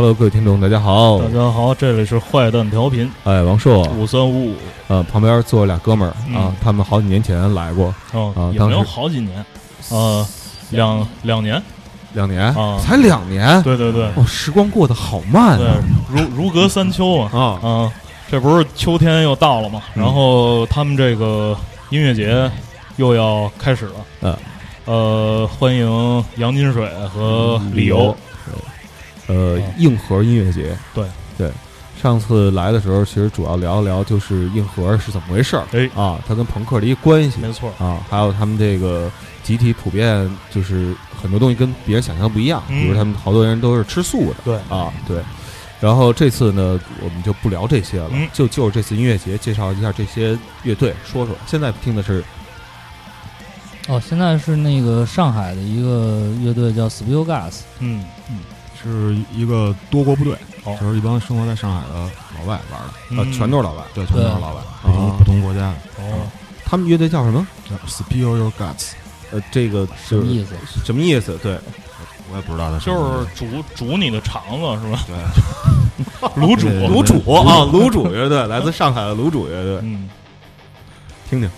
呃，Hello，各位听众，大家好，大家好，这里是坏蛋调频，哎，王硕，五三五五，呃，旁边坐俩哥们儿嗯。啊，他们好几年前来过，哦啊，也没有好几年，呃，两两年，两年，啊。才两年，对对对。哦，时光过得好慢对啊，，如如隔三秋嘛，啊，啊，这不是秋天又到了嘛，嗯。然后他们这个音乐节又要开始了，嗯。呃，欢迎杨金水和李由，呃啊，硬核音乐节，对对，上次来的时候，其实主要聊一聊就是硬核是怎么回事儿哎，啊，它跟朋克的一个关系没错，啊，还有他们这个集体普遍就是很多东西跟别人想象不一样，嗯比如他们好多人都是吃素的，对啊，对。然后这次呢，我们就不聊这些了，嗯就就是这次音乐节介绍一下这些乐队，说说。现在听的是哦，现在是那个上海的一个乐队叫 Spill Gas，嗯，是一个多国部队，哦就是一帮生活在上海的老外玩的，呃，嗯全都是老外。对，全都是老外，不啊同不同国家的。哦，他们乐队叫什么？叫 Spill Your Guts，呃，这个什么意思？什么意思？对，我也不知道它什就么是煮煮你的肠子是吧？对，卤煮，对卤煮啊，卤煮乐队，来自上海的卤煮乐队，嗯。听听。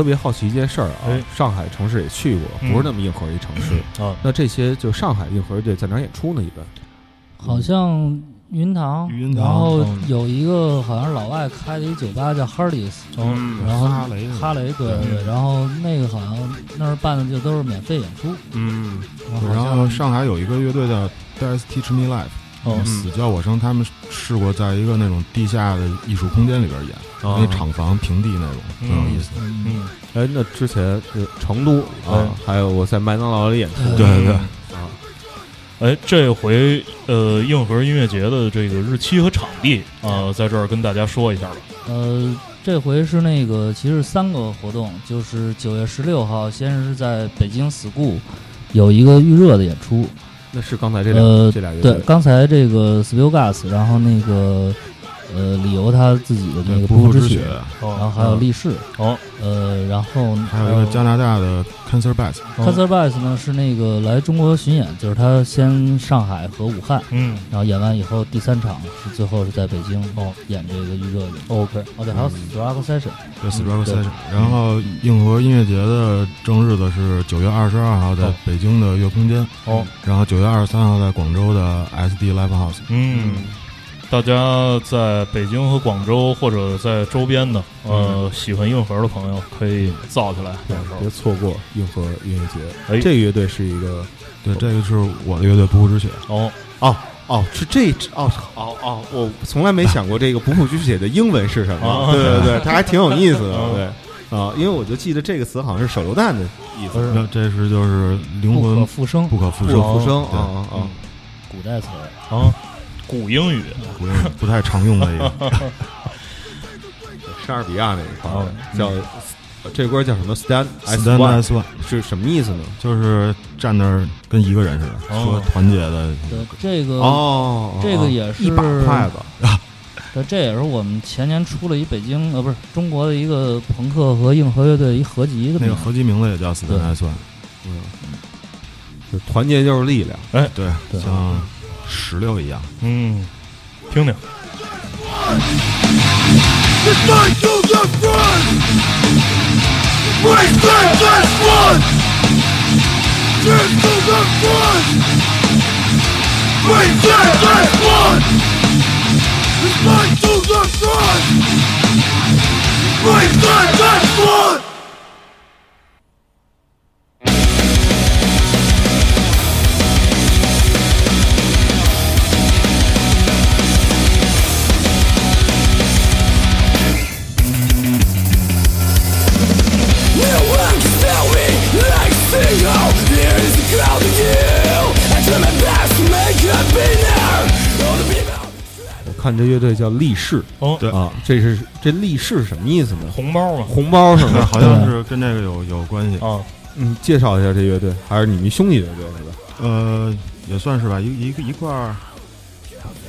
特别好奇一件事儿啊哎，上海城市也去过，嗯。不是那么硬核一城市。啊，那这些就上海硬核乐队在哪儿演出呢？一般？好像云堂，云堂然后嗯有一个好像是老外开的一酒吧叫 Hardy's，嗯。然后哈雷哈雷，对对。对，然后那个好像那儿办的就都是免费演出，嗯。然后上海有一个乐队叫 Dice Teach Me Life，哦死叫我声，他们试过在一个那种地下的艺术空间里边演，啊那厂房平地那种，挺有意思。的。嗯，哎，那之前是成都啊，还有我在麦当劳里演出，对对对，啊，哎，这回呃硬核音乐节的这个日期和场地啊，在这儿跟大家说一下吧。呃，这回是那个其实三个活动，就是九月十六号，先是在北京 school 有一个预热的演出，那是刚才这俩呃这俩乐队，对，刚才这个 Spill Gas，然后那个呃理由他自己的那个不不之血负之血，，然后还有力士，哦，呃，然后还有一个加拿大的 Cancer Bass，Cancer Bass 呢是那个来中国巡演，就是他先上海和武汉，嗯。然后演完以后第三场是最后是在北京哦演这个预热的。，OK，哦对，还有 Struggle Session，对 s p r o 对。Session。然后硬核音乐节的正日子是九月二十二号在哦。北京的月空间，哦，然后九月二十三号在广州的 SD Live House。嗯，大家在北京和广州或者在周边的呃喜欢硬核的朋友可以造起来，到时候。别错过硬核音乐节。哎。这个乐队是一个对，这个是我的乐队不负之血。哦，哦哦，是这哦哦哦，我从来没想过这个不负之血的英文是什么。哦对对对，它还挺有意思的。哦对。啊，因为我就记得这个词好像是手榴弹的意思，那这是就是灵不可魂复生，不可复不生，可复生对啊啊啊！古代词。儿。啊，古英语，不用不太常用的一个。莎士比亚那一块儿哦叫这歌叫什么？Stand Stand one as one，是什么意思呢？就是站那儿跟一个人似的，哦说团结的。对，这个哦，这个也是一把筷子 对，这也是我们前年出了一北京呃不是中国的一个朋克和硬核乐队一合集的那个合集名字也叫 Stand as one。嗯，就团结就是力量。对，对像石榴一样，嗯，听听。看这乐队叫力士哦，对啊，这是这力士什么意思呢？红包嘛，红包是吗？好像是跟这个有有关系。啊，嗯，介绍一下这乐队，还是你们兄弟乐队是吧？呃，也算是吧，一一个一块儿。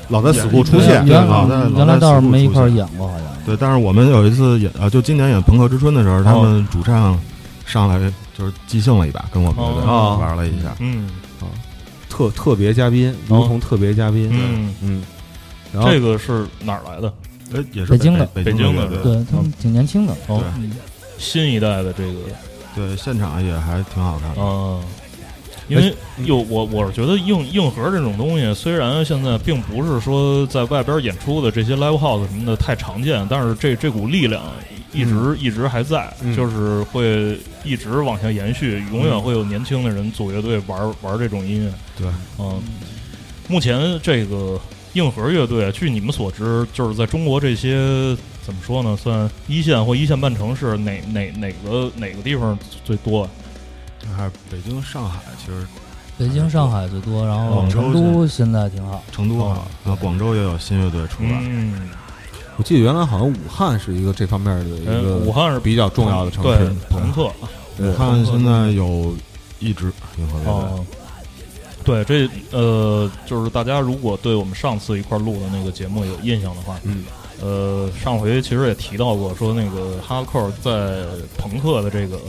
老在死库出对现原老在原来倒是没一块儿演。过，好像。对，但是我们有一次演啊，就今年演《朋克之春》的时候，他们主唱上来就是即兴了一把，跟我们乐队哦玩了一下。嗯啊特特别嘉宾，如同特别嘉宾。嗯，嗯，然后这个是哪儿来的？呃，也是北京的。北北京的对。他们挺年轻的。哦，嗯。新一代的这个。对，现场也还挺好看的。啊，因为有我我是觉得硬硬核这种东西，虽然现在并不是说在外边演出的这些 live house 什么的太常见，但是这这股力量一直、一直还在，嗯。就是会一直往下延续，永远会有年轻的人组乐队玩玩这种音乐。对，嗯，目前这个硬核乐队，据你们所知，就是在中国这些怎么说呢，算一线或一线半城市，哪哪哪个哪个地方最多啊？还是北京、上海，其实北京、上海最多，然后广州成都现在挺好。成都好，啊，广州也有新乐队出来。嗯，我记得原来好像武汉是一个这方面的一呃个武汉是比较重要的城市。朋克武汉现在有一支硬核乐队，哦。对，这呃，就是大家如果对我们上次一块儿录的那个节目有印象的话，嗯，呃，上回其实也提到过，说那个哈克在朋克的这个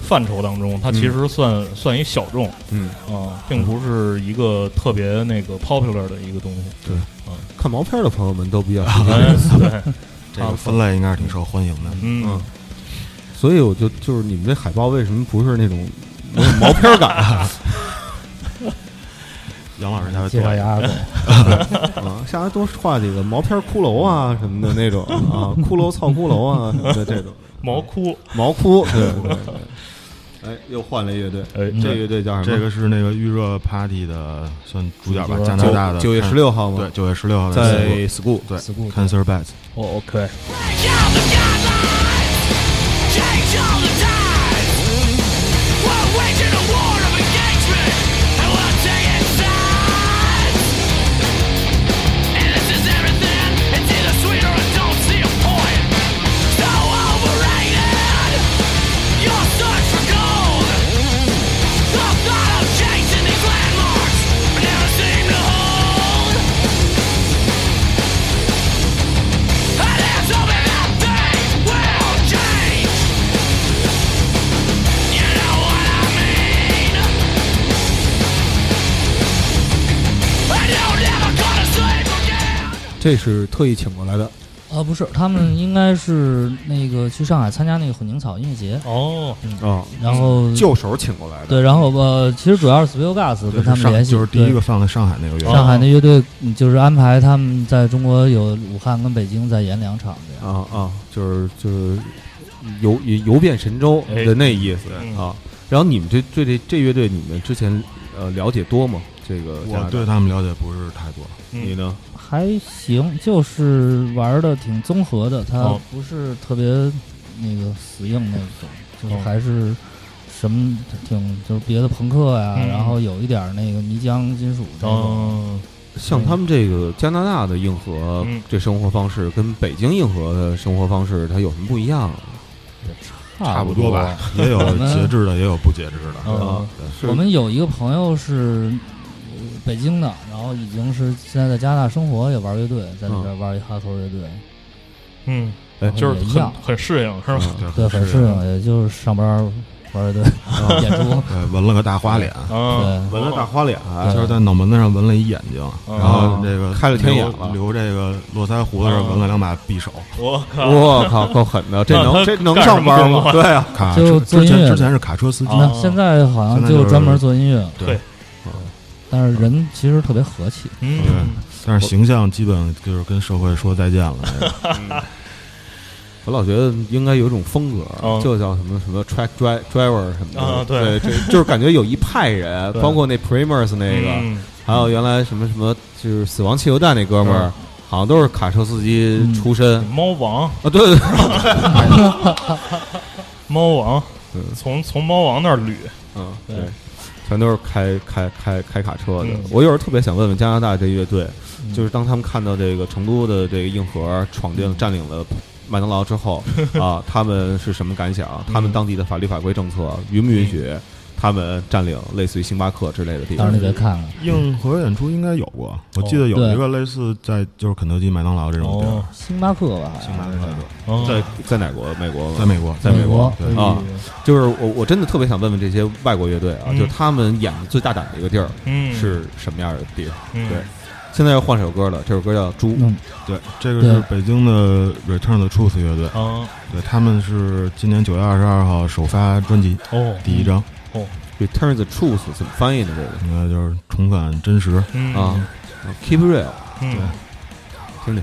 范畴当中，它其实算、算一小众嗯，啊、并不是一个特别那个 popular 的一个东西。看毛片的朋友们都比较 熟悉哎，对，这个分类应该是挺受欢迎的。嗯。嗯，所以我就就是你们这海报为什么不是那种没有毛片感啊？杨老师 下回介绍做一个一下阿狗，啊下来多画几个毛片骷髅啊什么的那种 啊，骷髅操骷髅啊什么的这种 毛哭，毛窟，对对对。哎，又换了乐队，哎，这乐队叫什么？这个是那个预热 party 的算主角吧，加拿大的九月十六号吗？对，，九月十六号在 school。对 School Cancer Bats，哦，OK，这是特意请过来的，啊，不是，他们应该是那个去上海参加那个混凝草音乐节，哦，啊，然后旧手请过来的。对，然后呃，其实主要是 Spill Gas 跟他们联系，就是第一个放在上海那个乐队。上海那乐队嗯就是安排他们在中国有武汉跟北京在演两场这样。啊啊，就是就是游游遍神州哎的那意思嗯啊。然后你们这对这这乐队，你们之前呃了解多吗？这个我对他们了解不是太多，你呢？还行，就是玩的挺综合的，它哦。不是特别那个死硬那种，就还是什么挺就是别的朋克呀、嗯。然后有一点儿那个泥浆金属这种。哦，像他们这个加拿大的硬核嗯。这生活方式，跟北京硬核的生活方式，它有什么不一样？差不多。吧。也有节制的，也有不节制的。嗯我们有一个朋友是呃北京的，然后已经是现在在加拿大生活，也玩乐队，在那边玩一哈头乐队，嗯，哎就是很样。很适应，是吧？对，很适应，也就是上班玩乐队 演出。对，纹了个大花脸，啊，对。纹了大花脸，就是在脑门子上纹了一眼睛，嗯然后这个开了天眼了。留这个络腮胡子上纹了两把匕首。我靠，我靠，够狠的！这能这能上班吗？对啊，卡就车之做音乐之前是卡车司机，现在好像现在就是就专门做音乐，对，但是人其实特别和气。嗯，但是形象基本就是跟社会说再见了。那 个我老觉得应该有一种风格，嗯就叫什么什么 track dri driver 什么的。啊对。这就是感觉有一派人，包括那 Primers 那个，嗯。还有原来什么什么，就是死亡汽油弹那哥们儿嗯，好像都是卡车司机出身。猫王，啊。对对对，猫王。嗯，从从猫王那儿捋，嗯，对。对。全都是开开开开卡车的嗯。我有时候特别想问问加拿大这乐队，嗯就是当他们看到这个成都的这个硬核闯进占领了麦当劳之后 啊，他们是什么感想？他们当地的法律法规政策允不允许他们占领类似于星巴克之类的地方？你得看看。硬核演出应该有过，我记得有一个类似在就是肯德基、麦当劳这种地儿。哦，星巴克吧，星巴克在在哪国？美国？在美国，在美国对。啊，就是我我真的特别想问问这些外国乐队啊，嗯。就他们演的最大胆的一个地儿嗯。是什么样的地方？嗯。对。现在要换首歌了，这首歌叫《猪》。嗯，对，这个是北京的 Return the Truth 乐队，啊对，他们是今年九月二十二号首发专辑哦。第一张，Return the Truth 怎么翻译的？这个应该就是重返真实。嗯啊，Keep real，嗯听听。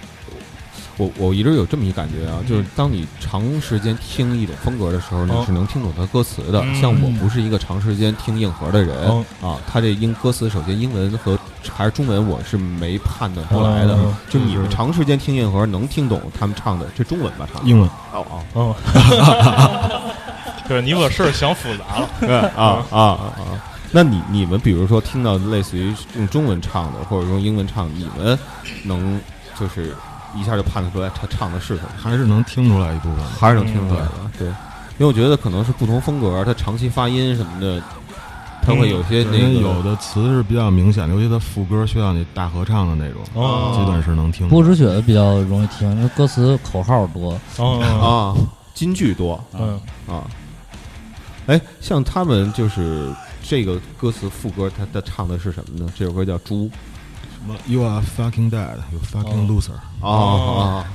我我一直有这么一感觉啊，就是当你长时间听一种风格的时候，你哦是能听懂它歌词的。嗯像我不是一个长时间听硬核的人哦啊，他这英歌词首先英文和还是中文我是没判断出来的哦。就你们长时间听硬核，能听懂他们唱的这中文吧？唱英文哦哦，哦，对 你把事儿想复杂了，对啊啊啊！那你你们比如说听到类似于用中文唱的，或者用英文唱，你们能就是一下就判断出来他唱的是什么？还是能听出来一部分。还是能听出来的。对，因为我觉得可能是不同风格，他长期发音什么的，他会有些那个因为有的词是比较明显的，尤其他副歌需要你大合唱的那种，哦基本是能听出波来。止血的比较容易听，因为歌词口号多。哦，啊金句多嗯啊。哎，像他们就是这个歌词副歌，他他唱的是什么呢？这首歌叫《猪什么 You are fucking dead, you fucking 哦 loser。》啊啊！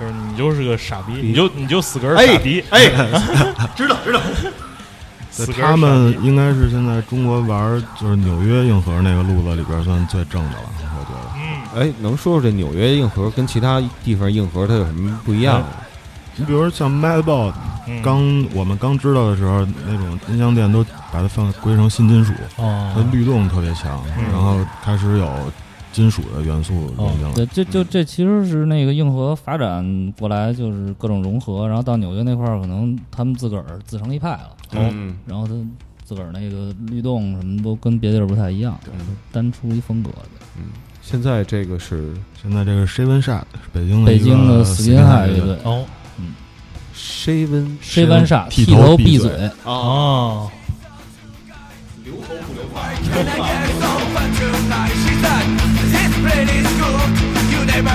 就是你就是个傻逼，你就你就死根儿哎傻逼，哎，知 道知道。他们应该是现在中国玩就是纽约硬核那个路子里边算最正的了，我觉得。嗯哎，能说说这纽约硬核跟其他地方硬核它有什么不一样吗？你比如说像 Madball，嗯刚我们刚知道的时候，那种音箱店都把它放归成新金属，它哦律动特别强，嗯然后开始有金属的元素融进来。对，这就这其实是那个硬核发展过来，就是各种融合，然后到纽约那块儿，可能他们自个儿自成一派了，嗯，然后他自个儿那个律动什么都跟别地儿不太一样，单出一风格的。现在这个是现在这个 Shaven Shot 北京的北京的死金汉乐乐队哦 Shaven，C 弯煞剃剃头头闭嘴哦，Can I get over tonight?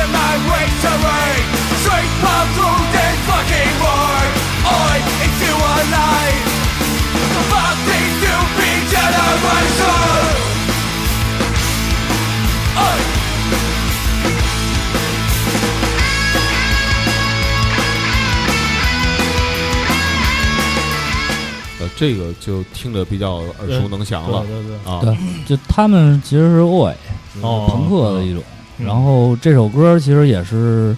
my race away Straight pop through this fucking war Oi, it's you alive Fuck these stupid generation Oi 呃，这个就听着比较耳熟能详了对对对，啊。对，就他们其实是 oi，哦朋克的一种。嗯。然后这首歌其实也是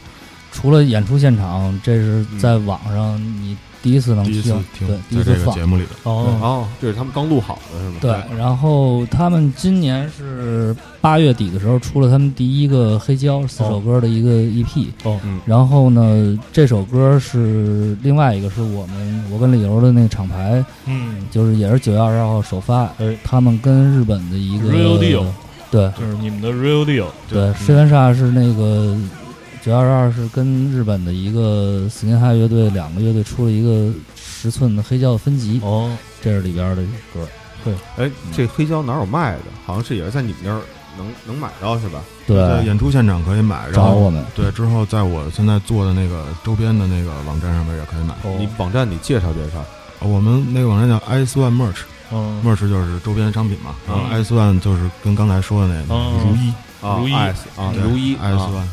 除了演出现场，这是在网上你第一次能第一次听对，第一在这个次放节目里的。哦，哦，这是他们刚录好的是吗？对，然后他们今年是八月底的时候出了他们第一个黑胶四首歌的一个 EP，、哦。嗯。然后呢，这首歌是另外一个是我们我跟李由的那个厂牌，嗯，就是也是九月二十二号首发，哎。他们跟日本的一个 Real Deal 对就是你们的 Real Deal，对，深渊煞是那个九月二十二是跟日本的一个 Skin High 乐队两个乐队出了一个十寸的黑胶的分级，哦，这是里边的歌，对哎，这黑胶哪有卖的？好像是也是在你们那儿能能买到是吧？对，在演出现场可以买，然后找我们。对之后在我现在做的那个周边的那个网站上面也可以买。哦你网站你介绍介绍。我们那个网站叫 S One Merch，Merch 嗯，就是周边商品嘛，然后嗯 S One 就是跟刚才说的那个嗯。如一啊如一 S 啊，如一 S 啊。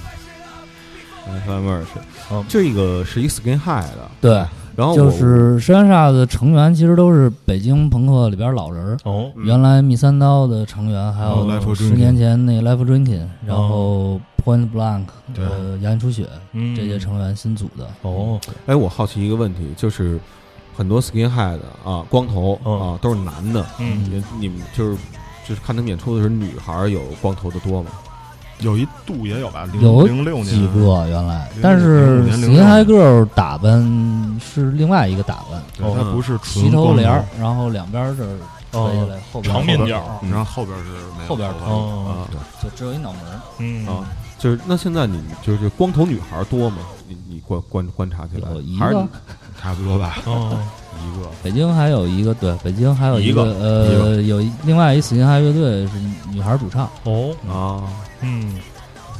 One，S One Merch，哦这个是一 Skin High 的，对，然后就是深渊煞的成员其实都是北京朋克里边老人儿。哦，嗯原来密三刀的成员，还有十年前那 Life Drinking，然后。Point Blank，对呃，杨初雪嗯，这些成员新组的。哦，哎，我好奇一个问题，就是很多 Skin High 的啊，光头嗯。啊都是男的，嗯，你你们就是就是看他们演出的时候，女孩儿有光头的多吗？有一度也有吧，有零零六年。几个原来，但是零五年 Skin 零六。High Girl 打扮是另外一个打扮，它不是纯齐头帘儿，然后两边儿这儿垂下哦来，后边儿长面角头然后后边是没有后边头就只有一脑门儿。嗯，啊，就是那现在你就是光头女孩儿多吗？你你观观观察起来？有一个，差不多吧，哦，一个。北京还有一个，对，北京还有一个，个。呃，有另外一 Skin High 乐队是女孩主唱，哦，啊？嗯，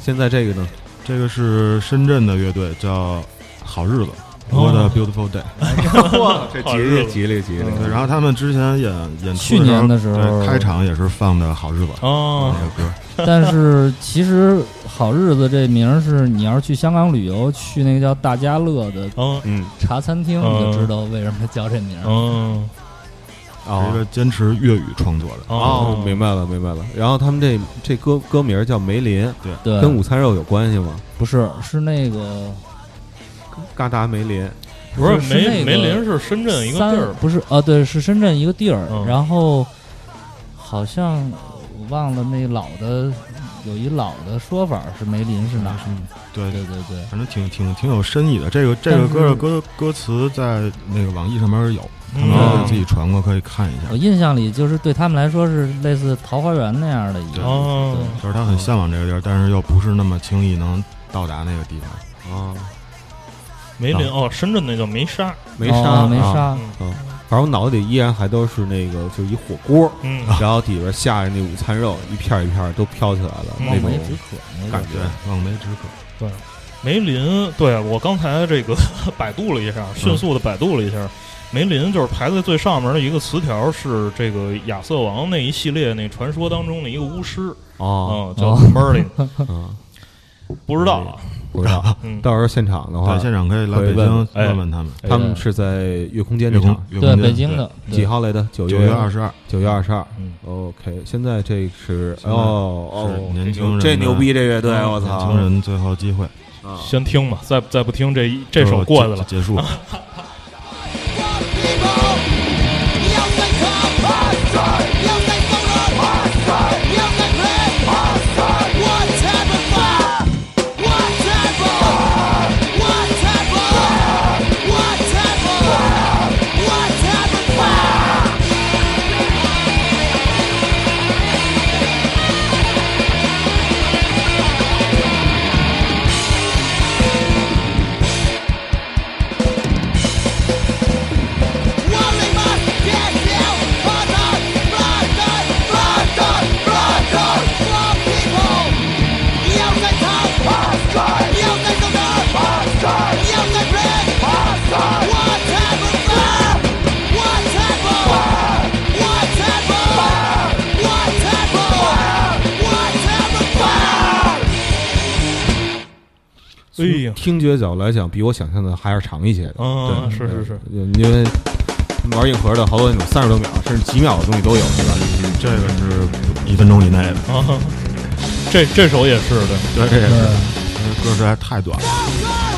现在这个呢？这个是深圳的乐队叫好日子。哦 What a beautiful day！哇，这吉利吉利吉利！对，然后他们之前演演出去年的时候开场也是放的好日子哦那，个歌，但是其实好日子这名儿是你要是去香港旅游，去那个叫大家乐的哦，嗯茶餐厅，嗯你就知道为什么叫这名儿。哦，哦是一个坚持粤语创作的。哦，明白了明白了。然后他们这这歌歌名叫梅林，对，跟午餐肉有关系吗？不是是那个嘎达梅林。不是梅梅林是深圳一个地儿，不是啊，对，是深圳一个地儿，嗯。然后好像我忘了那老的有一老的说法是梅林是哪嗯？对。对对对，反正挺挺挺有深意的。这个这个歌的歌歌词在那个网易上面有，他们嗯也自己传过，可以看一下。我。印象里就是对他们来说是类似桃花源那样的一个，哦。对。就是他很向往这个地儿，但是又不是那么轻易能到达那个地方。啊，梅林哦，深圳那叫梅沙，梅沙梅沙，嗯，反正我脑子里依然还都是那个，就是一火锅，嗯，然后底边下着那午餐肉，一片儿一片儿都飘起来了，嗯那种望梅止渴那感觉，望梅止渴。对梅林，对我刚才这个 百度了一下，迅速的百度了一下，梅林就是排在最上面的一个词条是这个亚瑟王那一系列那传说当中的一个巫师，哦，嗯，叫哦 Merlin，嗯，不知道啊，不知道。嗯，到时候现场的话，，现场可以来北京问哎问问他们。他们是在月空间这场，对北京的几？号来的？九九月二十二，九月二十二。嗯 OK，现在这是哦哦，年轻人这牛逼，这乐队嗯我操！年轻人最后机会，啊先听吧，再再不听这一这首过去了，结束。听觉角度来讲，比我想象的还是长一些的。嗯，对是是是，因为玩硬核的好多那种三十多秒甚至几秒的东西都有，是吧？这个是一分钟以内的，啊，这这首也是的，对，这也是，因为歌实在太短了。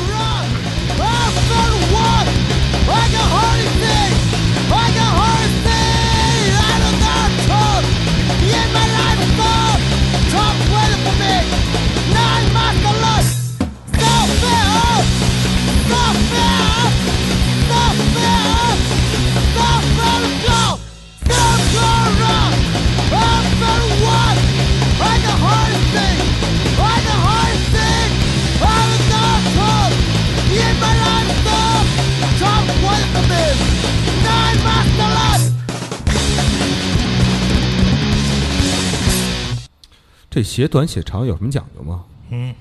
这写短写长有什么讲究吗？嗯，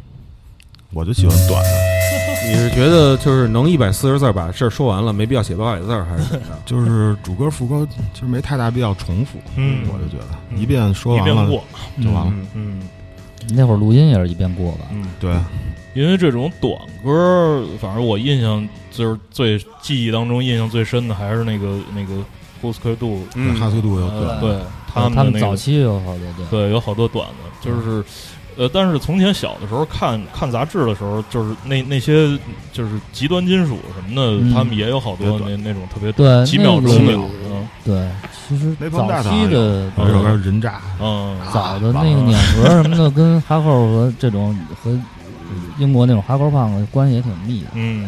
我就喜欢短的，你是觉得就是能一百四十字儿把事儿说完了，没必要写八百字儿，还是怎么着？就是主歌副歌其实没太大必要重复，嗯。我就觉得一遍说完了一遍过，就完了。嗯嗯。那会儿录音也是一遍过吧？嗯，对，因为这种短歌，反正我印象就是最记忆当中印象最深的还是那个那个波斯克杜，嗯。哈斯杜有对他们早期有好多对。对，有好多短的，就是，呃，但是从前小的时候看看杂志的时候，就是那那些就是极端金属什么的，嗯他们也有好多那那种特别对，几秒那个钟的，嗯对，其实早期的有一首歌《人渣嗯早的那个碾核什么的，跟哈扣和这种和英国那种哈扣胖子关系也挺密的。嗯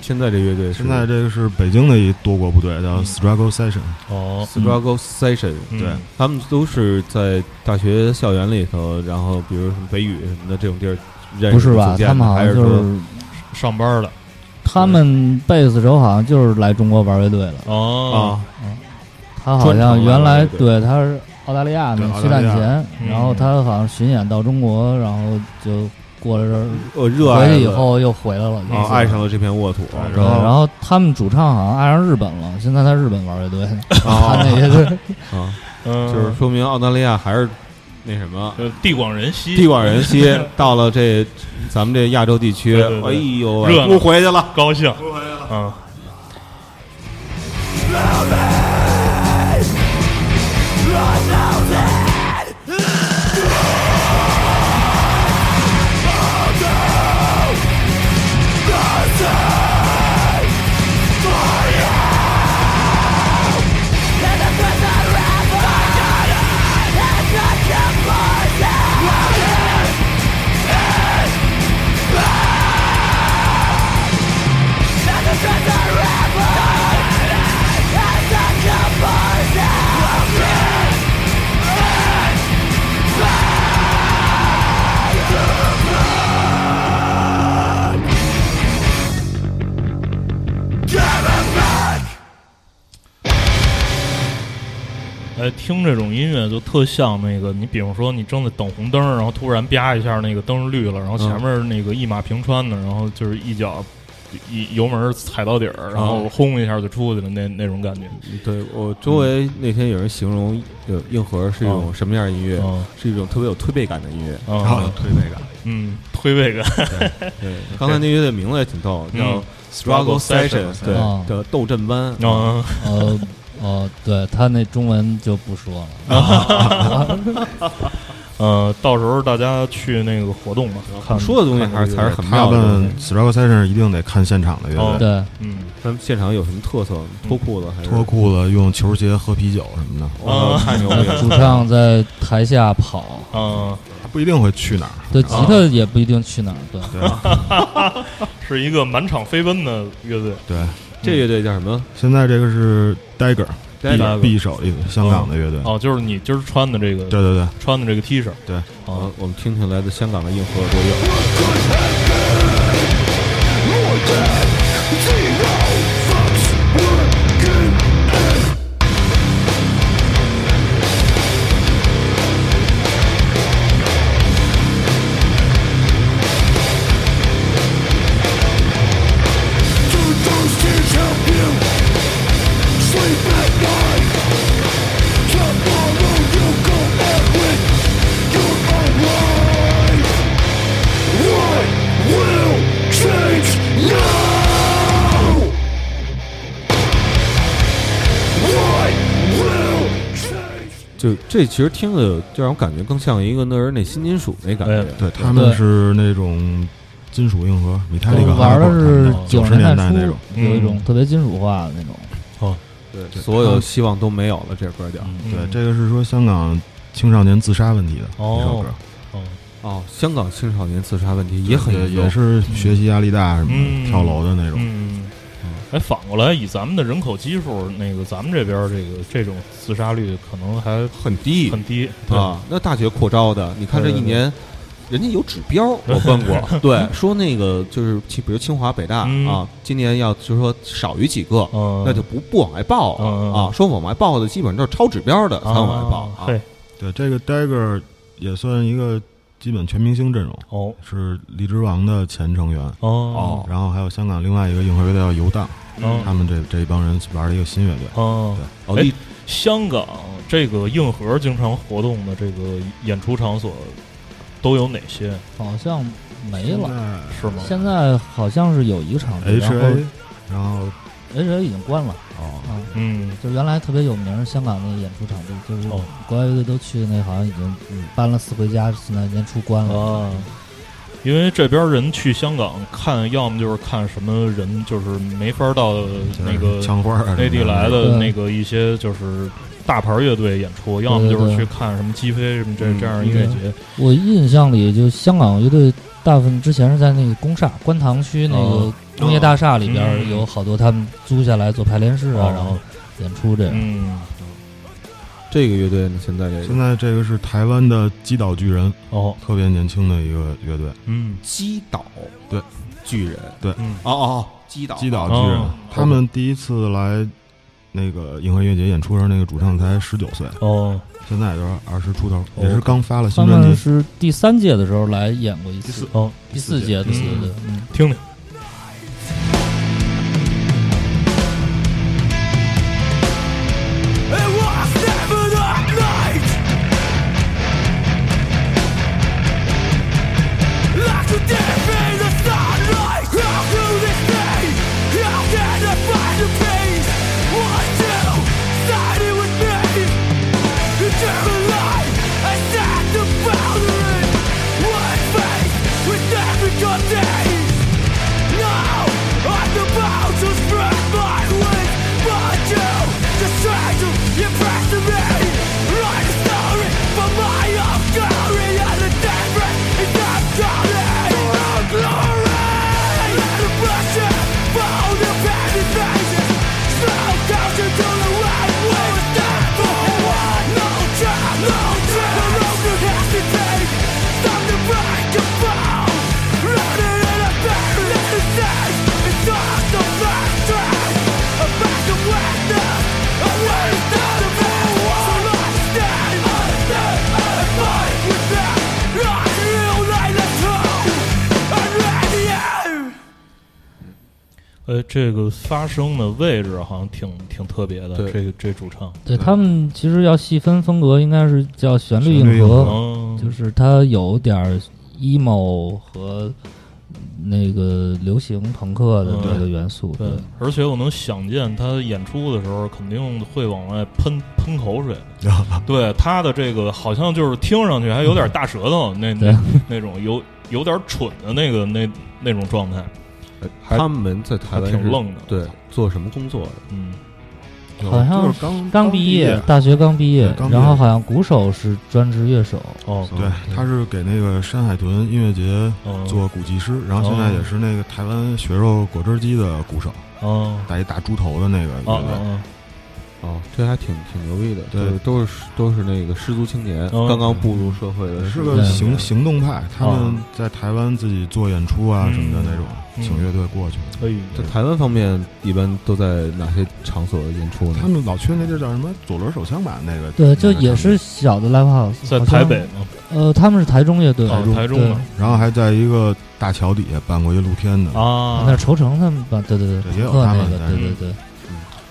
现在这乐队》，是？现在这个是北京的一多国部队，叫 Struggle Session。哦 Struggle Session，嗯。对他们都是在大学校园里头，然后比如什么北语什么的这种地儿认识不是吧？组？建的他们好还是就是上班的他们贝斯手好像就是来中国玩乐队了。哦。啊，他好像原来对他是澳大利亚的对西战澳大利亚。前，嗯然后他好像巡演到中国，然后就过了这儿，我热爱回去以后又回来了，啊，爱上了这片沃土，然后然后他们主唱好像爱上日本了，现在在日本玩乐队，他啊那些队。啊，嗯，就是说明澳大利亚还是那什么。呃地广人稀，地广人稀，到了这咱们这亚洲地区，对对对。哎呦，热闹。不回去了。高兴，嗯。哎，听这种音乐就特像那个，你比方说你正在等红灯，然后突然啪一下那个灯绿了，然后前面那个一马平川的，然后就是一脚一油门踩到底儿，然后轰一下就出去了，那那种感觉。对我周围那天有人形容，呃，硬核是一种什么样的音乐？嗯是一种特别有推背感的音乐。然后有嗯推背感，嗯，推背感，对，刚才那乐队名字也挺逗，嗯叫 Struggle Session，Session，对叫斗阵班。嗯呃呃，对他那中文就不说了。呃，到时候大家去那个活动吧，看说的东西还是还是很他妙的东们西。Struggle Session 一定得看现场的乐哦队，对，嗯，他们现场有什么特色？脱裤子还是脱？裤子用球鞋喝啤酒什么的，哦，太牛逼了！主唱在台下跑，嗯，他不一定会去哪儿。对，吉他也不一定去哪儿。对，对 是一个满场飞奔的乐队。对，这乐队叫什么？现在这个是 Dagger B B 手一个香港的乐队，哦，就是你今儿穿的这个，对对对，穿的这个 T 恤，对，好啊，，我们听听来自香港的硬核多乐。就这其实听着就让我感觉更像一个那人那新金属那感觉哎。对他们是那种金属硬核，米泰利克玩的是九十年代那种，，有一种特别金属化的那种。哦对，所有希望都没有了，这歌叫嗯对，这个是说香港青少年自杀问题的哦一首歌，哦哦，香港青少年自杀问题也很也严重也是学习压力大什么跳楼的那种。反过来以咱们的人口基数，那个咱们这边这个这种自杀率可能还很低很低啊。那大学扩招的，你看这一年，人家有指标，我问过，对，说那个就是清，比如清华、北大嗯啊，今年要就是说少于几个，嗯，那就不不往外报了啊。说往外报的基本上都是超指标的才往外报啊。对，这个 Dagger 也算一个基本全明星阵容，哦是荔枝王的前成员，哦然后还有香港另外一个硬核乐队叫游荡，哦他们这这一帮人玩了一个新乐队。哦，对，哎一香港这个硬核经常活动的这个演出场所都有哪些？好像没了。是吗？现在好像是有一个场地然后然后 H A 已经关了。哦，啊，嗯就原来特别有名香港那个演出场地，就是哦国外乐队都去的那，好像已经搬了四回家，现在年初关了。啊，因为这边人去香港看，要么就是看什么人，就是没法到那个枪花啊，内地来的那个一些就是大牌乐队演出，要么就是去看什么击飞什么这嗯这样音乐节。我印象里，就香港乐队大部分之前是在那个工厦观塘区那个哦。工业大厦里边有好多他们租下来做排练室啊，然后哦，演出这样。嗯，这个乐队呢，现在这个现在这个是台湾的击倒巨人，哦，特别年轻的一个乐队，嗯。击倒。对。巨人，嗯，哦哦哦，击倒。击倒巨人。哦。他们第一次来那个银河音乐节演出的时候，那个主唱才十九岁，哦，现在也就是二十出头，哦。也是刚发了新专辑。们是第三届的时候来演过一次，哦，第四届，第四届。对对对，嗯。听听。这个发声的位置好像挺挺特别的，这个这主唱，对他们其实要细分风格，应该是叫旋律硬核，嗯，就是它有点儿 emo 和那个流行朋克的这个元素。对，而且我能想见他演出的时候肯定会往外喷喷口水。对他的这个好像就是听上去还有点大舌头，那那那种有有点蠢的那个那那种状态，还他们在台湾挺愣的。对，做什么工作的？嗯，好像是刚刚毕业，大学刚毕业然后好像鼓手是专职乐手。哦，对，他是给那个山海豚音乐节嗯做鼓技师，然后现在也是那个台湾血肉果汁机的鼓手，哦打一大猪头的那个哦乐队。哦。哦，这还挺挺牛逼的，对。就是都是都是那个失足青年，嗯刚刚步入社会的是个行行动派，他们在台湾自己做演出啊嗯什么的那种，嗯。请乐队过去。可以，在台湾方面，一般都在哪些场所演出呢？他们老去那地儿叫什么左轮手枪吧？那个。对，就也是小的 live house，在台北吗？呃，他们是台中乐队，哦，台中对然后还在一个大桥底下办过一露天的，啊，那是愁城他们吧？对对对，对也有那个，他们对对对。对。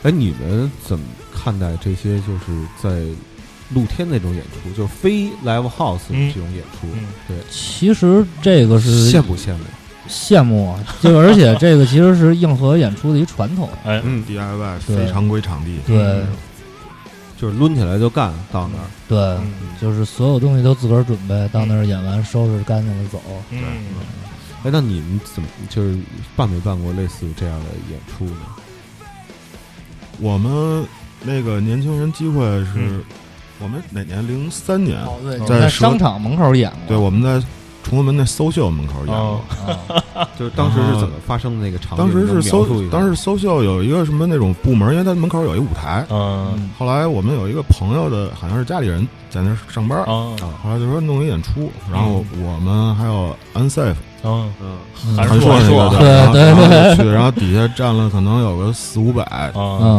哎，你们怎么看待这些就是在露天那种演出，就是非 live house 嗯这种演出？嗯对，其实这个是羡不羡慕？羡慕啊，就而且这个其实是硬核演出的一传统。哎，嗯，DIY 对非常规场地，对嗯就是抡起来就干，到那儿。对，嗯就是所有东西都自个儿准备，到那儿演完收拾干净了走。对，哎，那你们怎么就是办没办过类似这样的演出呢？我们那个年轻人机会是嗯我们哪年？零三年，哦，对，在在蛇商场门口演过。对，我们在崇文门那搜秀门口演哦过。啊 就是当时是怎么发生的那个场景？当时能是搜描述一，下当时搜秀有一个什么那种部门，因为它门口有一舞台。嗯嗯后来我们有一个朋友的，好像是家里人在那儿上班，啊后来就说弄一演出，然后我们还有 Unsafe 嗯嗯嗯韩韩硕那个对对对。去，然后底下站了可能有个四五百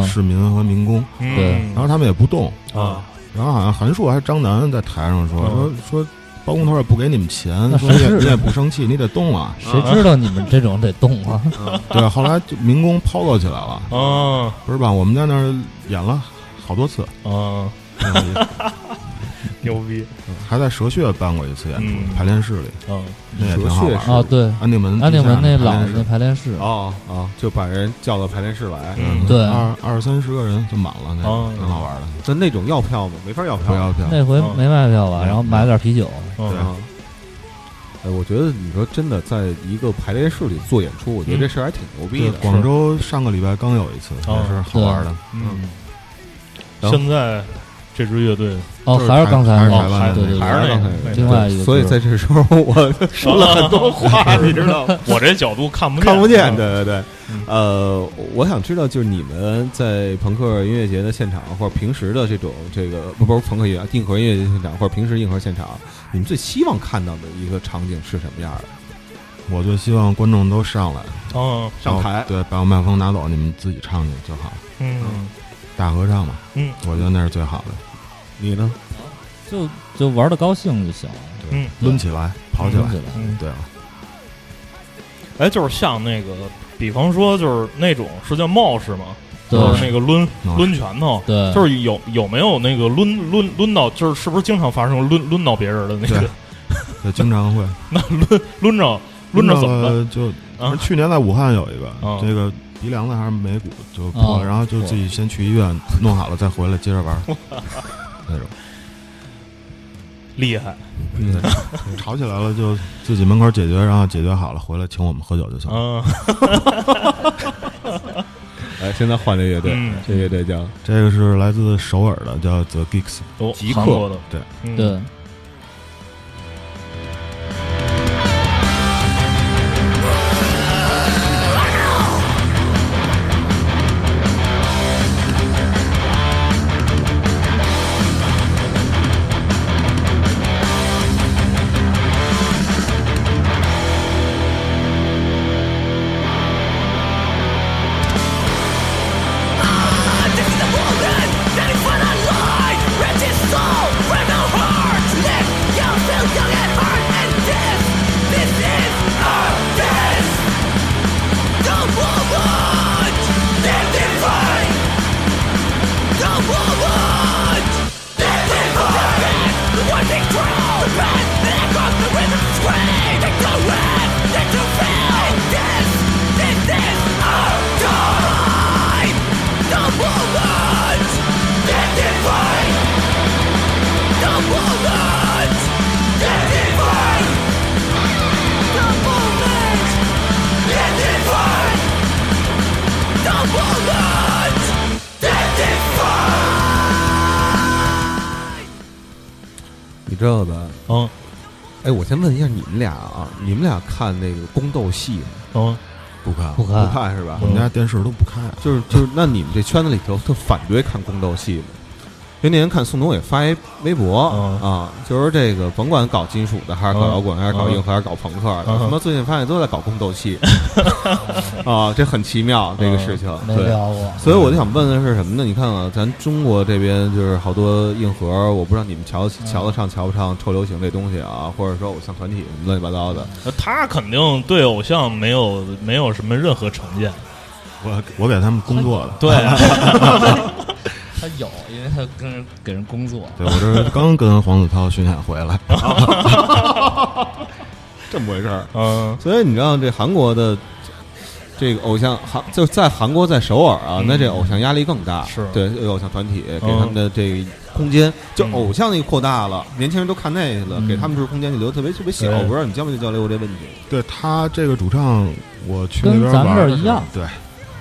市民和民工，对然后他们也不动，啊。然后好像韩硕还是张楠在台上说说嗯说包工头也不给你们钱，说你也是你也不生气，你得动啊。谁知道你们这种得动啊？对，后来就民工抛落起来了，啊。不是吧？我们在那儿演了好多次，啊，挺有意思牛逼。还在蛇穴办过一次演出嗯，排练室里，嗯。那也挺好玩蛇穴。啊，对，安定门安定门那老的排练室。排练室，哦哦，就把人叫到排练室来。嗯。对。二二三十个人就满了，那哦。个挺好玩的。但那种要票吗？没法要票。不要票，那回没卖票吧？嗯。然后买了点啤酒，嗯。对啊。哎，我觉得你说真的，在一个排练室里做演出，我觉得这事儿还挺牛逼对，的。广州上个礼拜刚有一次，哦。也是好玩的。嗯，然后现在这支乐队哦，还是刚才，还是台湾的对对还是，刚才那个另外一个所以在这时候，我 说了很多话，你知道吗？我这角度看不，看不见，对对对嗯。呃，我想知道，就是你们在朋克音乐节的现场，或者平时的这种这个不不是朋克音乐硬核音乐节现场，或者平时硬核现场，你们最希望看到的一个场景是什么样的？我就希望观众都上来，哦上台对，把我麦克风拿走，你们自己唱去就好，嗯大合唱嘛。嗯我觉得那是最好的。你呢？就就玩的高兴就行了，嗯，抡起来，跑起来起来，嗯，对啊，哎，就是像那个，比方说就是那种是叫冒式吗，就是那个抡抡拳头，对，就是有有没有那个抡抡抡到，就是是不是经常发生抡抡到别人的那个对？经常会 那抡抡着抡着怎么？了就啊去年在武汉有一个啊，这个鼻梁子还是眉骨就破啊了，然后就自己先去医院弄好了，再回来接着玩儿 那种。厉害。嗯，吵起来了就自己门口解决，然后解决好了回来请我们喝酒就行了。嗯哎，现在换这乐队，嗯。这乐队叫这个是来自首尔的，叫 The Geeks。哦，极客。韩国的。对。嗯。对，你知道吧？嗯哎，我先问一下你们俩啊，你们俩看那个宫斗戏吗？嗯不看，不看不看是吧我？们家电视都不看。就是就是，那你们这圈子里头特反对看宫斗戏吗？因为那天看宋冬野发一微博、嗯。啊，就是这个甭管搞金属的，还是搞摇滚，还是搞硬核，还是搞朋克他妈最近发现都在搞宫斗戏。啊，这很奇妙这个事情。没对，聊过，所以我就想问的是什么呢？你看啊，咱中国这边就是好多硬核，我不知道你们瞧瞧得上瞧不上臭流行这东西啊，或者说偶像团体什么乱七八糟的。呃他肯定对偶像没有没有什么任何成见，我我给他们工作的，对，他有，因为他跟人给人工作，对我这刚跟黄子韬巡演回来，这么回事儿。嗯。所以你知道这韩国的这个偶像韩就在韩国在首尔啊，嗯。那这偶像压力更大。是。对偶像团体给他们的这个空间，就嗯偶像那个扩大了，年轻人都看那个了，嗯。给他们就是空间就留得特别特别小。我不知道你交没交流过这问题？对他这个主唱，我去那跟咱们这儿一样。对，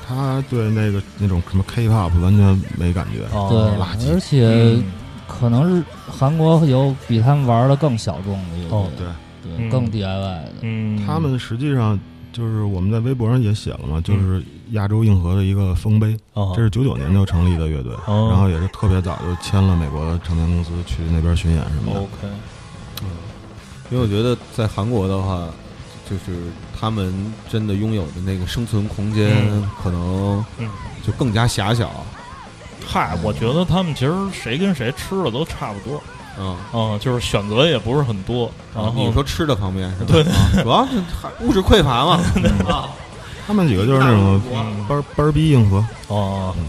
他对那个那种什么 K-pop 完全没感觉，哦。对，垃圾。而且嗯。可能是韩国有比他们玩的更小众的乐队，哦对。对，嗯更 DIY 的。嗯，他们实际上就是我们在微博上也写了嘛，就是亚洲硬核的一个丰碑，哦。这是九九年就成立的乐队，哦。然后也是特别早就签了美国的唱片公司去那边巡演什么的。OK，因为我觉得在韩国的话，就是他们真的拥有的那个生存空间嗯。可能嗯就更加狭小。嗨，我觉得他们其实谁跟谁吃的都差不多，嗯，嗯，就是选择也不是很多，然后你说吃的方面是吧？对。啊 主要是还物质匮乏嘛。啊，他们几个就是那种嗯班班儿逼硬核。哦。嗯，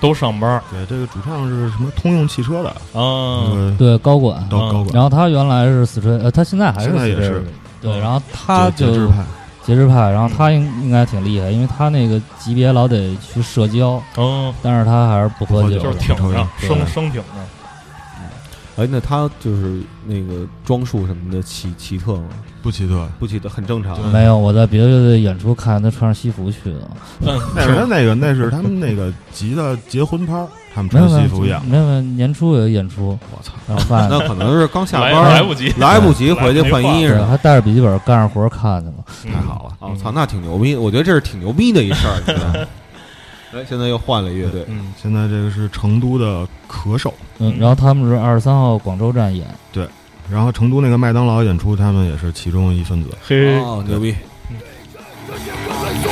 都上班儿。对，这个主唱是什么通用汽车的，啊，那个对高管，高高管，然后他原来是死吹，呃，他现在还是现在也是死吹对，嗯。然后他就节节制派，节制派，然后他应应该挺厉害，因为他那个级别老得去社交，嗯，但是他还是不喝酒，就是挺着生生挺着，哎，那他就是那个装束什么的奇奇特吗？不奇特。不奇特，很正常。没有，我在别的乐队演出看他穿上西服去的，嗯，那是他那个，那是他们那个集的结婚趴，他们穿西服演。没有没有年初有演出，我操！然后发那可能是刚下班，来不及，来不及回去换衣，裳。还带着笔记本干着活看去了，太好了，我，操，那挺牛逼！我觉得这是挺牛逼的一事儿。哎，现在又换了乐队，嗯，现在这个是成都的可手，嗯，然后他们是二十三号广州站演，对。然后成都那个麦当劳演出，他们也是其中一份子。嘿，哦，牛逼！作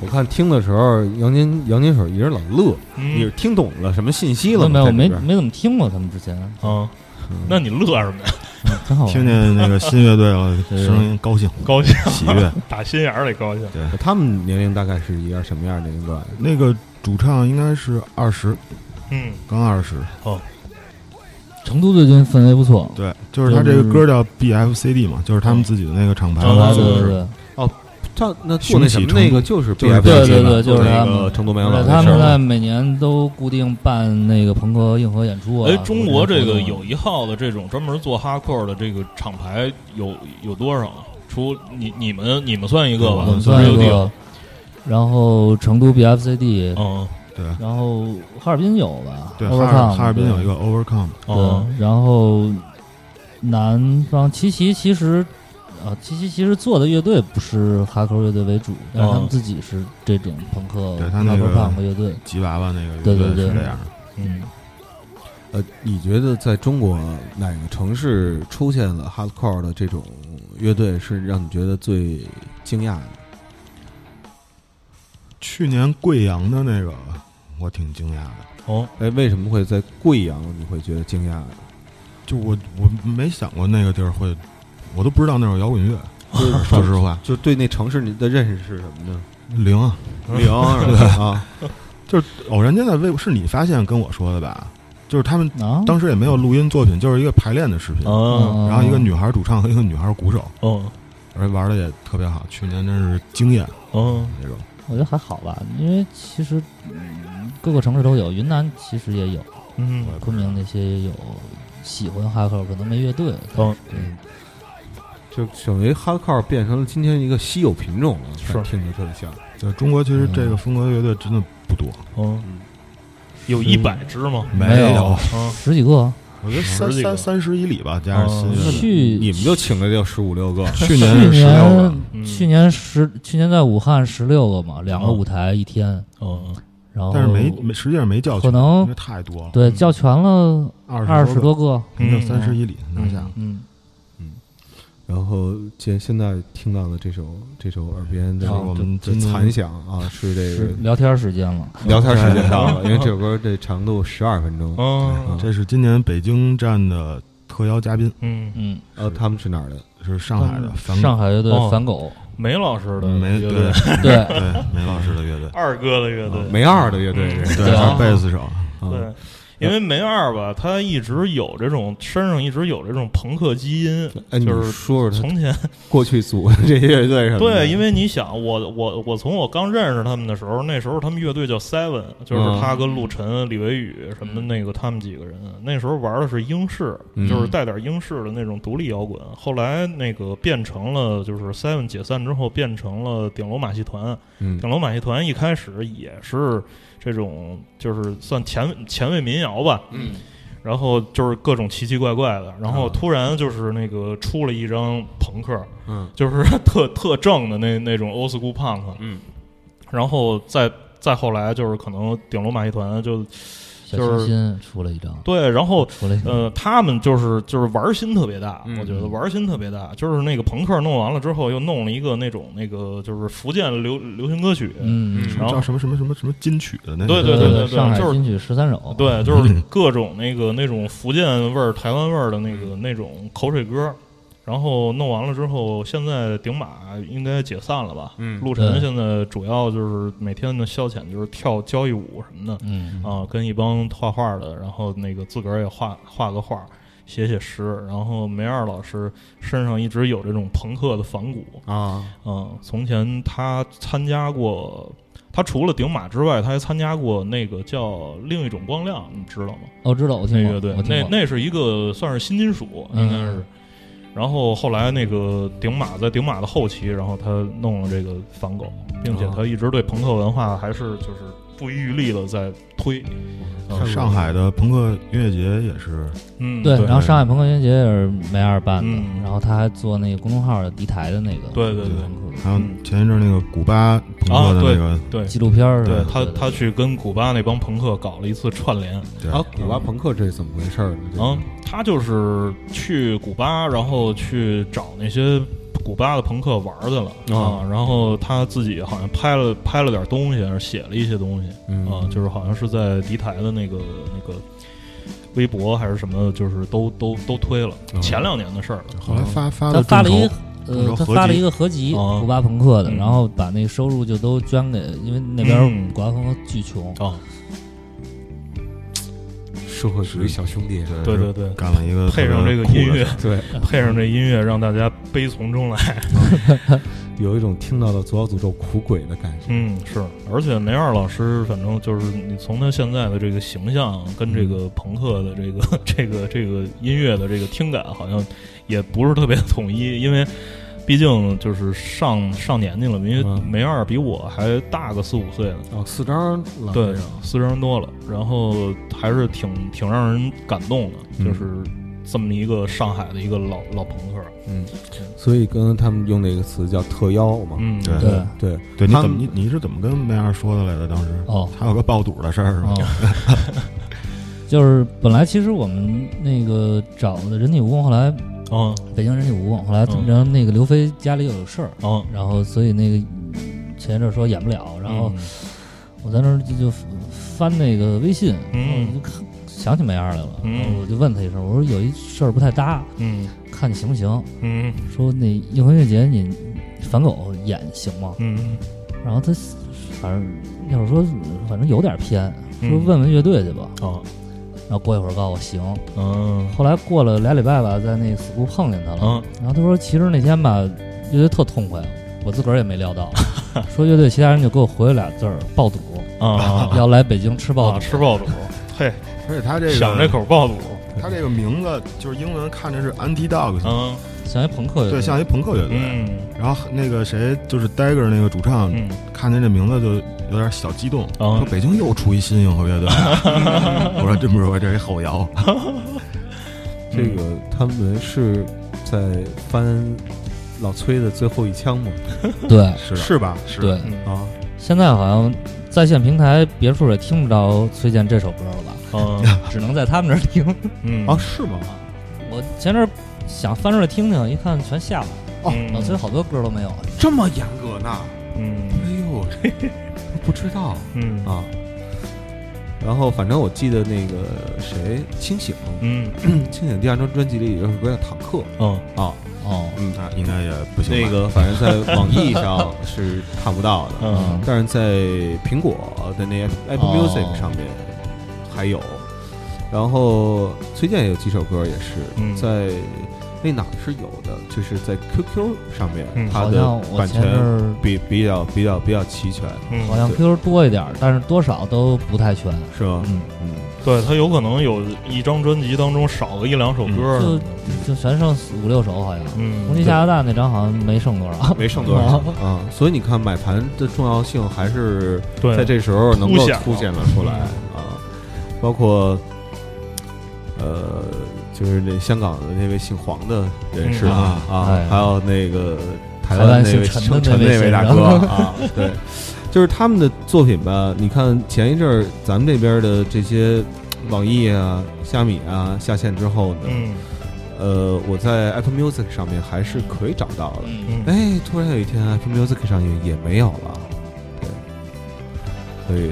我看听的时候，杨金杨金水一直老乐，你是嗯听懂了什么信息了吗？没有这里边没没怎么听过他们之前，啊，那你乐什么呀？嗯真好玩。听见那个新乐队了，声音高兴 高兴，喜悦。打心眼儿里高兴。对他们年龄大概是一个什么样的年龄段？那个主唱应该是二十，嗯，刚二十。成都最近氛围不错，对，就是他这个歌叫 BFCD 嘛，就是他们自己的那个厂牌嗯对。对对，这那做那什么那个就是 BFCD，对对对就是他们那个成都麦当劳他们在每年都固定办那个朋克硬核演出啊。哎，中国这个有一号的这种专门做哈克的这个厂牌有有多少？除你你们你们算一个吧？我们算一个，然后成都 BFCD，嗯对然后哈尔滨有吧？对，哈 Overcome，尔哈尔滨有一个 Overcome，哦对，然后南方齐齐其实啊，齐齐其实做的乐队不是哈扣乐队为主，但是他们哦自己是这种朋克对他那个 Overcome 乐队。吉娃娃那个乐对对对队是这样的。嗯，呃，你觉得在中国哪个城市出现了 hardcore 的这种乐队，是让你觉得最惊讶的？去年贵阳的那个，我挺惊讶的。哦，哎，为什么会在贵阳你会觉得惊讶的？就我我没想过那个地儿会，我都不知道那有摇滚乐。说实话，就对那城市你的认识是什么呢？零啊，零？啊，就是偶然间在微博是你发现跟我说的吧？就是他们啊，当时也没有录音作品，就是一个排练的视频，嗯然后一个女孩主唱和一个女孩鼓手，嗯而且玩的也特别好。去年真是惊艳嗯那种。我觉得还好吧，因为其实、嗯、各个城市都有，云南其实也有，嗯。昆明那些也有喜欢哈克，可能没乐队。嗯。对，就等于 hardcore 变成了今天一个稀有品种了，是。听着特别像。在中国，其实这个风格乐队真的不多，嗯，有一百支吗？没有十几个，我觉得三十三三十以里吧，加上新乐队。去你们就请了就十五六个，去年去是十六个年，嗯。去年十去年在武汉十六个嘛，两个哦。舞台一天，嗯然后但是没没实际上没叫全，可能因为太多了，对叫全了二二十多个，多个，肯定嗯。三十以里拿下。嗯。嗯，然后现现在听到的这首这首耳边的是我们的残响啊，是这是个聊天时间了，聊天时间到了，因为这首歌这长度十二分钟。哦这是今年北京站的特邀嘉宾，嗯，嗯，呃，他们是哪儿的？是上海的上海乐队哦。反狗，梅老师的梅对乐队，对，对梅老师的乐队，二哥的乐队，梅二的乐队对，贝斯手，啊对，因为梅二吧，他一直有这种身上一直有这种朋克基因，哎，就是说说从前 过去组的这些乐队什么的？对，因为你想，我我我从我刚认识他们的时候，那时候他们乐队叫 Seven，就是嗯他跟陆晨、李维宇什么那个他们几个人，那时候玩的是英式，嗯就是带点英式的那种独立摇滚。后来那个变成了，就是 Seven 解散之后变成了顶楼马戏团。嗯顶楼马戏团一开始也是这种，就是算前前卫民谣吧，嗯，然后就是各种奇奇怪怪的，然后啊。突然就是那个出了一张朋克，嗯。就是特特正的那那种 old school punk，嗯。然后再再后来就是可能顶楼马戏团就小就是清新出了一张，对，然后呃，他们就是就是玩心特别大，嗯我觉得玩心特别大，就是那个朋克弄完了之后，又弄了一个那种那个就是福建流流行歌曲，嗯，嗯。然后叫什么什么什么什么金曲的那个，对对对对上海就是金曲十三首，对，就是 各种那个那种福建味儿、台湾味儿的那个那种口水歌。然后弄完了之后，现在顶马应该解散了吧？嗯陆晨现在主要就是每天的消遣就是跳交谊舞什么的嗯，啊，跟一帮画画的，然后那个自个儿也画画个画，写写诗。然后梅二老师身上一直有这种朋克的反骨，啊嗯，从前他参加过，他除了顶马之外，他还参加过那个叫另一种光亮，你知道吗？哦知道，我听过，那乐队那那是一个算是新金属，嗯应该是。然后后来那个顶马在顶马的后期，然后他弄了这个反狗，并且哦。他一直对朋克文化还是就是不遗余力的在推。嗯。上海的朋克音乐节也是，嗯，对，然后上海朋克音乐节也是梅二办的，嗯。然后他还做那个公众号的敌台的那个，对对对。还有嗯。前一阵那个古巴朋克的那个，对。纪录片儿对的，对他他去跟古巴那帮朋克搞了一次串联。对。啊！古巴朋克这是怎么回事呢？这嗯，他就是去古巴，然后去找那些古巴的朋克玩儿去了哦啊。然后他自己好像拍了拍了点东西，写了一些东西嗯啊，就是好像是在敌台的那个那个微博还是什么，就是都都都推了。哦前两年的事儿了。后来发发他发了一个呃，他发了一个合集，哦古巴朋克的，嗯然后把那个收入就都捐给，因为那边嗯古巴朋克巨穷，啊，社会主义小兄弟，对对对，干了一个配上这个音乐对，配上这音乐，让大家悲从中来。有一种听到了左小诅咒苦鬼的感觉。嗯，是，而且梅二老师，反正就是你从他现在的这个形象跟这个朋克的这个 这个这个音乐的这个听感，好像也不是特别统一，因为毕竟就是上上年纪了，因为嗯。梅二比我还大个四五岁呢，哦，四张了，对，四张多了，然后还是挺挺让人感动的，嗯。就是这么一个上海的一个老老朋克，嗯，所以刚刚他们用那个词叫特邀嘛，嗯，对。对，对，对，你怎么你你是怎么跟梅二说的来的？当时？哦。还有个爆肚的事儿是吧？哦，就是本来其实我们那个找的人体蜈蚣，后来哦北京人体蜈蚣，后来嗯然后那个刘飞家里又有事儿，哦，然后所以那个前一阵说演不了，然后嗯。我在那儿就就翻那个微信，嗯。我就看想起梅二来了，嗯。然后我就问他一声，我说有一事儿不太搭，嗯。看你行不行？嗯。说那硬核音乐节你反狗演行吗？嗯。然后他反正要是说反正有点偏，说嗯问问乐队去吧。哦然后过一会儿告诉我行，嗯。后来过了俩礼拜吧，在那个 school 碰见他了，嗯。然后他说其实那天吧乐队特痛快，我自个儿也没料到，说乐队其他人就给我回了俩字儿爆肚，啊，要来北京吃爆肚，啊吃爆肚，嘿，而且他这个想这口爆肚，他这个名字就是英文看着是 Anti Dogs，嗯像一朋克乐队，对，像一朋克乐队。嗯然后那个谁就是 Dagger 那个主唱，嗯看见这名字就有点小激动，啊说北京又出一新硬核乐队。我说真不是，我这是一后摇。这个他们是在翻老崔的最后一枪吗？对是吧？是对啊，现在好像在线平台别处也听不着崔健这首歌了吧？嗯只能在他们这儿听。嗯啊，是吗？我前阵儿想翻出来听听，一看全下了，哦。嗯老崔好多歌都没有。了。这么严格呢？嗯。哎呦，不知道。嗯。啊。然后反正我记得那个谁，清醒，嗯。清醒第二张专辑里有首歌叫《坦克。嗯》啊，哦，嗯，那应该也不行。那个。反正在网易上是看不到的，嗯。但是在苹果的那 Apple 哦。Music 上面还有。然后崔健也有几首歌也是嗯。在那哪儿是有的，就是在 QQ 上面嗯，它的好像我版前阵权儿比比较比较比较齐全，嗯，好像对 QQ 多一点儿，但是多少都不太全。是吗？嗯，嗯，对他有可能有一张专辑当中少个一两首歌，就就全剩四五六首，好像。嗯红旗下炸弹那张好像没剩多少。没剩多少 啊。所以你看，买盘的重要性还是对在这时候能够凸显了凸显了出来啊，包括呃，就是那香港的那位姓黄的人士嗯啊啊哎，还有那个台台湾那位姓陈的那位陈那位大哥啊，对，就是他们的作品吧。你看前一阵儿咱们这边的这些网易啊、虾米啊下线之后呢，嗯。呃，我在 Apple Music 上面还是可以找到的。哎，突然有一天 Apple Music 上也也没有了，对，所以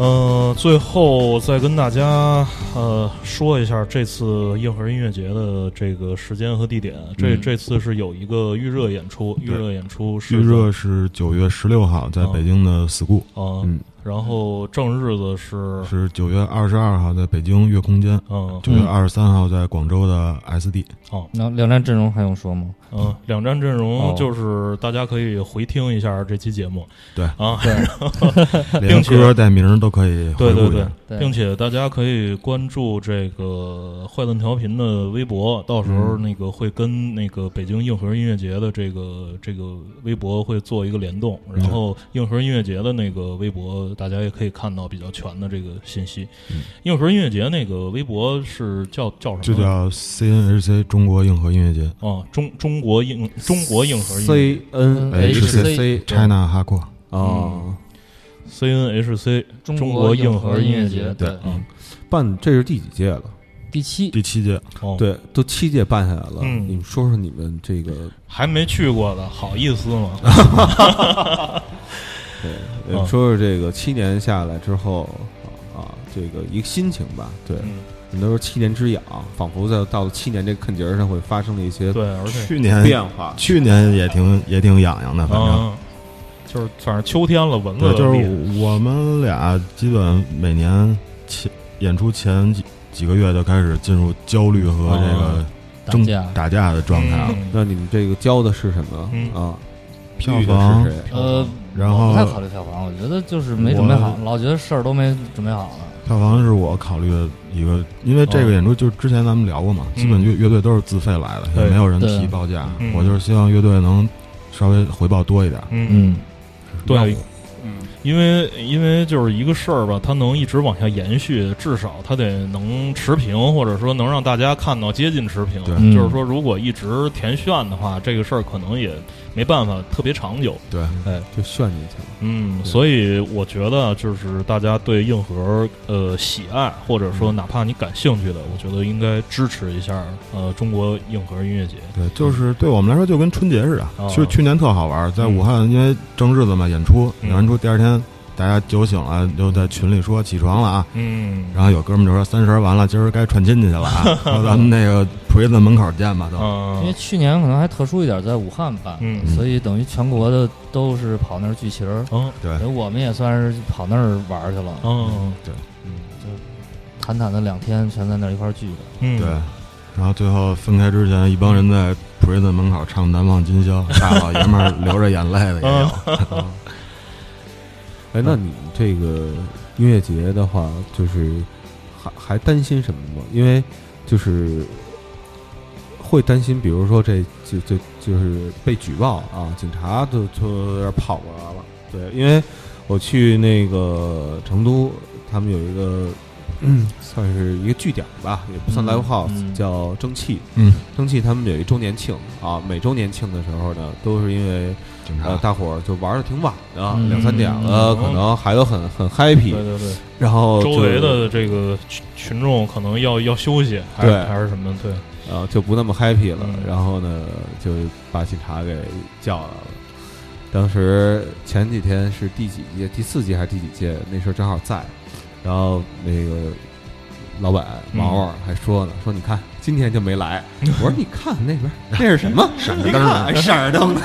呃，最后再跟大家呃说一下这次硬核音乐节的这个时间和地点。这嗯。这次是有一个预热演出，预热演出是预热是九月十六号在北京的 school，啊，嗯然后正日子是是九月二十二号在北京月空间，嗯九月二十三号在广州的 SD。哦。那两站阵容还用说吗？嗯，两站阵容哦。就是大家可以回听一下这期节目，对。啊，对，并且歌带名都可以对对对。并且大家可以关注这个坏蛋调频的微博，到时候嗯那个会跟那个北京硬核音乐节的这个这个微博会做一个联动，然后硬核音乐节的那个微博大家也可以看到比较全的这个信息。嗯硬核音乐节那个微博是叫叫什么？就叫 CNHC 中国硬核音乐节哦，中中国硬中国硬核音乐 C N H HC C China 哈阔。啊，CNHC 中中国硬核核音乐节，音乐节对，嗯办这是第几届了？第七，第七届，哦，，对，都七届办下来了。嗯你们说说你们这个，还没去过的好意思吗？对，说说这个七年下来之后啊，这个一个心情吧。对，嗯，很多说七年之痒，仿佛在到了七年这个坎节儿上会发生了一些对，而且去年变化。去年也挺也挺痒痒的，反正。嗯，就是反正秋天了，蚊子对，就是我们俩基本每年前演出前几几个月就开始进入焦虑和这个争打架，打架的状态了。嗯那你们这个交的是什么嗯啊？票房是谁？呃，然后不太考虑票房，我觉得就是没准备好，老觉得事儿都没准备好了。票房是我考虑的一个，因为这个演出就是之前咱们聊过嘛，基本乐乐队都是自费来的，对也没有人提报价嗯。我就是希望乐队能稍微回报多一点。嗯，嗯，对，嗯，因为因为就是一个事儿吧，它能一直往下延续，至少它得能持平，或者说能让大家看到接近持平。就是说，如果一直填炫的话，这个事儿可能也没办法特别长久。对，哎就炫进去了。嗯，所以我觉得就是大家对硬核呃喜爱，或者说哪怕你感兴趣的，我觉得应该支持一下呃中国硬核音乐节。对，就是对我们来说就跟春节似的哦。其实去年特好玩，在嗯武汉因为正日子嘛，演出嗯演完出第二天大家酒醒了，就在群里说起床了啊。嗯，然后有哥们就说三十完了，今儿该串亲戚去了啊，说咱们那个 Prison 门口见吧都。嗯。因为去年可能还特殊一点，在武汉办，嗯。所以等于全国的都是跑那儿聚齐儿，嗯对。所以我们也算是跑那儿玩去了。嗯对，嗯，就坦坦的两天全在那儿一块儿聚的。嗯，对，然后最后分开之前，一帮人在 Prison 门口唱《难忘今宵》，大老爷们儿流着眼泪的也有。哎，那你这个音乐节的话，就是还还担心什么吗？因为就是会担心，比如说这就就就是被举报啊，警察都都有点跑过来了。对，因为我去那个成都，他们有一个嗯，算是一个据点吧，也不算嗯 live house，、嗯叫蒸汽。嗯，蒸汽他们有一周年庆啊，每周年庆的时候呢，都是因为警察呃大伙儿就玩的挺晚的，嗯两三点了，嗯可能还都很很 happy，对对对，然后周围的这个群群众可能要要休息，还是对还是什么？对，呃就不那么 happy 了，嗯然后呢就把警察给叫来了。当时前几天是第几届？第四届还是第几届？那时候正好在，然后那个老板嗯王王还说呢，说你看今天就没来。我说你看那边那是什么？闪着灯呢闪着灯呢。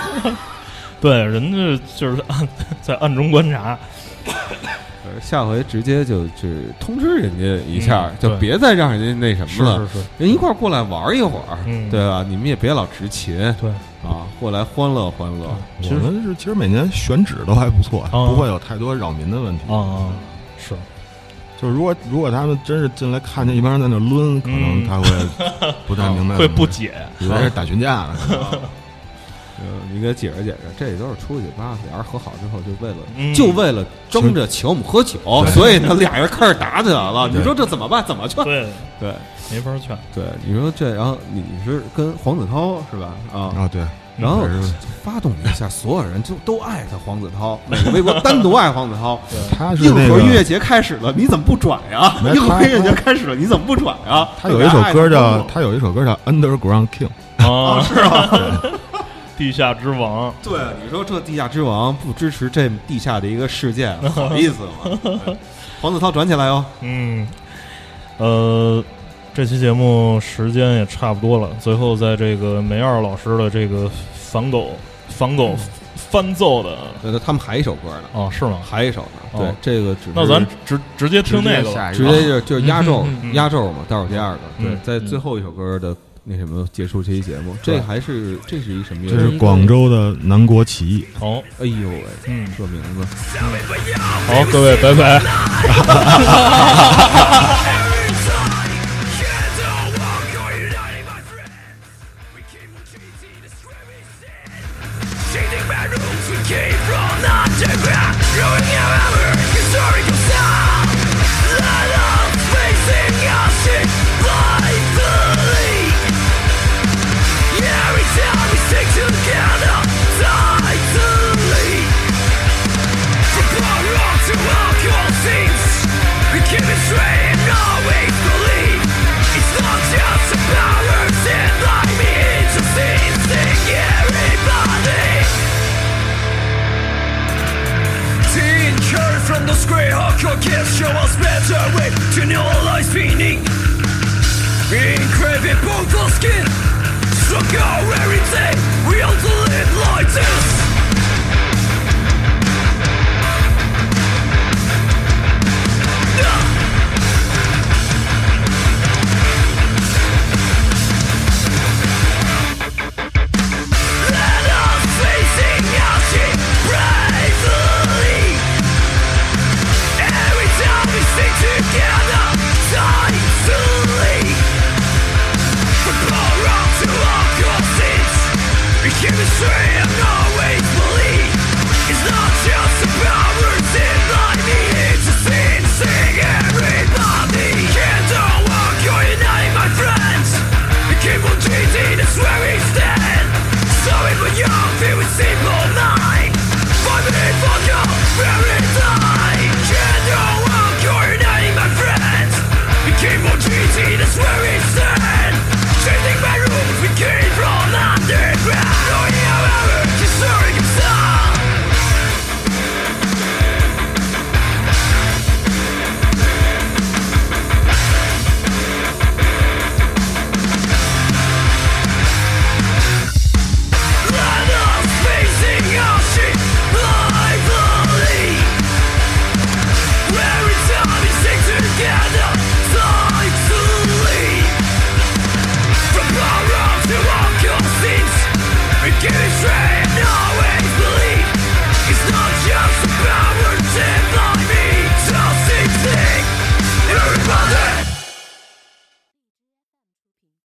对，人家就是暗 在暗中观察，呃下回直接就就通知人家一下，嗯就别再让人家那什么了。是是，人一块儿过来玩一会儿，嗯对吧？你们也别老执勤对，啊，过来欢乐欢乐。其实我们是其实每年选址都还不错，哦不会有太多扰民的问题。是，就是如果如果他们真是进来看见一帮人在那抡，可能嗯他会 不太明白，会不解，以为是打群架呢。呃，你给解释解释，这也都是出去吧，俩人和好之后，就为了、嗯就为了争着请我们喝酒，所以呢，俩人开始打起来了。你说这怎么办？怎么劝？对，对没法劝，对，你说这，然后你是跟黄子韬是吧？啊，啊，对，然后发动一下，所有人就都爱他黄子韬，每个微博 单独爱黄子韬。他是硬核音乐，节开始了，你怎么不转呀？硬核音乐节开始了，你怎么不转呀？他有一首歌叫他有一首歌叫 Underground King，啊，是吧？地下之王，对，你说这地下之王不支持这地下的一个事件，好意思吗？黄子韬转起来哦！嗯，呃，这期节目时间也差不多了，最后在这个梅二老师的这个反狗反狗翻奏的对，他们还一首歌呢，哦，是吗？还一首呢。哦对，这个只是那咱直直接听那个吧。直接就就是压轴 压轴嘛，倒数第二个。对嗯，在最后一首歌的那什么结束这期节目，这还是这是一什么乐这？是广州的南国起义。好，哎呦喂，嗯，这名字。好，各位，拜拜。curve from those grey hardcore kids show us better way to know life's meaning. Engraving both our skin, struck our